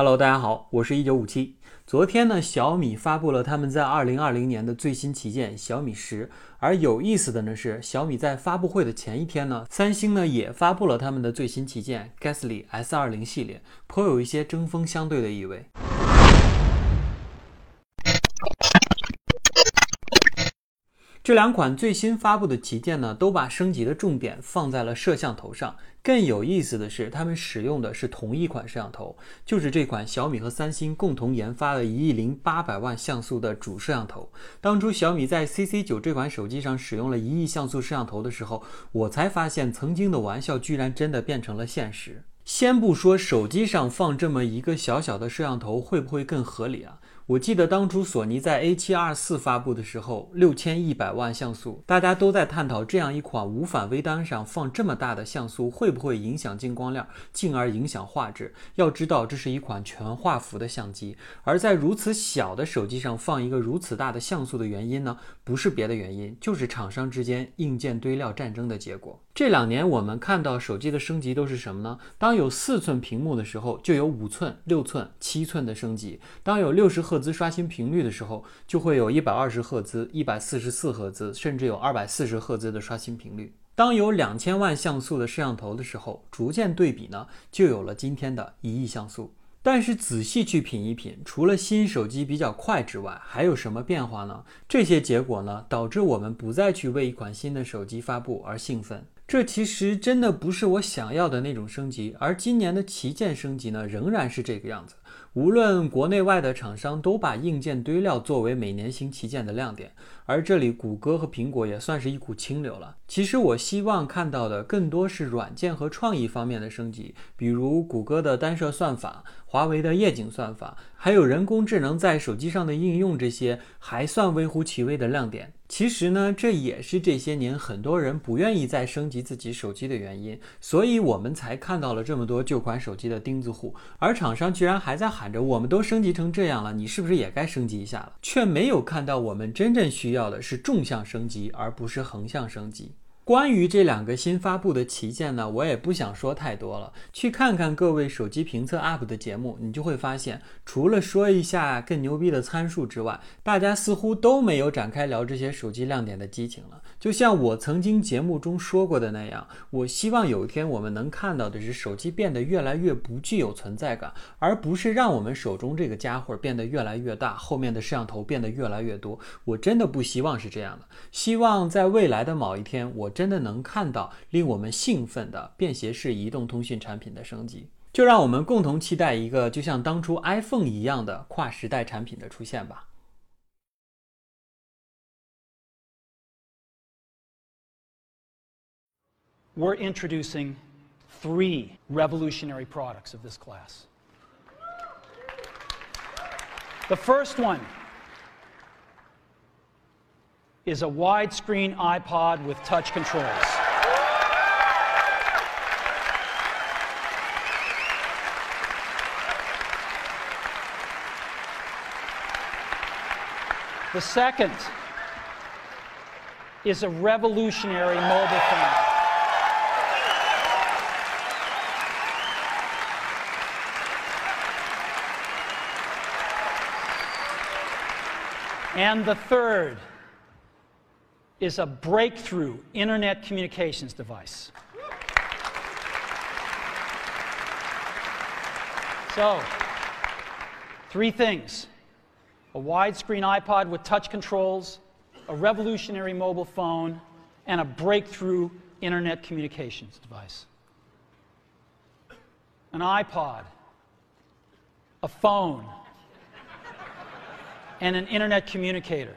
Hello，大家好，我是一九五七。昨天呢，小米发布了他们在二零二零年的最新旗舰小米十。而有意思的呢是，小米在发布会的前一天呢，三星呢也发布了他们的最新旗舰 Galaxy S 二零系列，颇有一些针锋相对的意味。这两款最新发布的旗舰呢，都把升级的重点放在了摄像头上。更有意思的是，他们使用的是同一款摄像头，就是这款小米和三星共同研发的一亿零八百万像素的主摄像头。当初小米在 CC 九这款手机上使用了一亿像素摄像头的时候，我才发现曾经的玩笑居然真的变成了现实。先不说手机上放这么一个小小的摄像头会不会更合理啊？我记得当初索尼在 A7R 发布的时候，六千一百万像素，大家都在探讨这样一款无反微单上放这么大的像素会不会影响进光量，进而影响画质。要知道，这是一款全画幅的相机，而在如此小的手机上放一个如此大的像素的原因呢，不是别的原因，就是厂商之间硬件堆料战争的结果。这两年我们看到手机的升级都是什么呢？当有四寸屏幕的时候，就有五寸、六寸、七寸的升级；当有六十赫兹刷新频率的时候，就会有一百二十赫兹、一百四十四赫兹，甚至有二百四十赫兹的刷新频率。当有两千万像素的摄像头的时候，逐渐对比呢，就有了今天的一亿像素。但是仔细去品一品，除了新手机比较快之外，还有什么变化呢？这些结果呢，导致我们不再去为一款新的手机发布而兴奋。这其实真的不是我想要的那种升级，而今年的旗舰升级呢，仍然是这个样子。无论国内外的厂商都把硬件堆料作为每年新旗舰的亮点，而这里谷歌和苹果也算是一股清流了。其实我希望看到的更多是软件和创意方面的升级，比如谷歌的单摄算法、华为的夜景算法，还有人工智能在手机上的应用，这些还算微乎其微的亮点。其实呢，这也是这些年很多人不愿意再升级自己手机的原因，所以我们才看到了这么多旧款手机的钉子户，而厂商居然还在喊着我们都升级成这样了，你是不是也该升级一下了？却没有看到我们真正需要的是纵向升级，而不是横向升级。关于这两个新发布的旗舰呢，我也不想说太多了。去看看各位手机评测 UP 的节目，你就会发现，除了说一下更牛逼的参数之外，大家似乎都没有展开聊这些手机亮点的激情了。就像我曾经节目中说过的那样，我希望有一天我们能看到的是手机变得越来越不具有存在感，而不是让我们手中这个家伙变得越来越大，后面的摄像头变得越来越多。我真的不希望是这样的。希望在未来的某一天，我。真的能看到令我们兴奋的便携式移动通讯产品的升级，就让我们共同期待一个就像当初 iPhone 一样的跨时代产品的出现吧。We're introducing three revolutionary products of this class. The first one. Is a widescreen iPod with touch controls. The second is a revolutionary mobile phone. And the third is a breakthrough internet communications device. So, three things a widescreen iPod with touch controls, a revolutionary mobile phone, and a breakthrough internet communications device. An iPod, a phone, and an internet communicator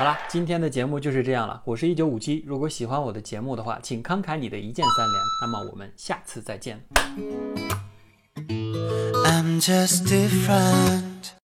好了，今天的节目就是这样了。我是一九五七，如果喜欢我的节目的话，请慷慨你的一键三连。那么我们下次再见。I'm just different.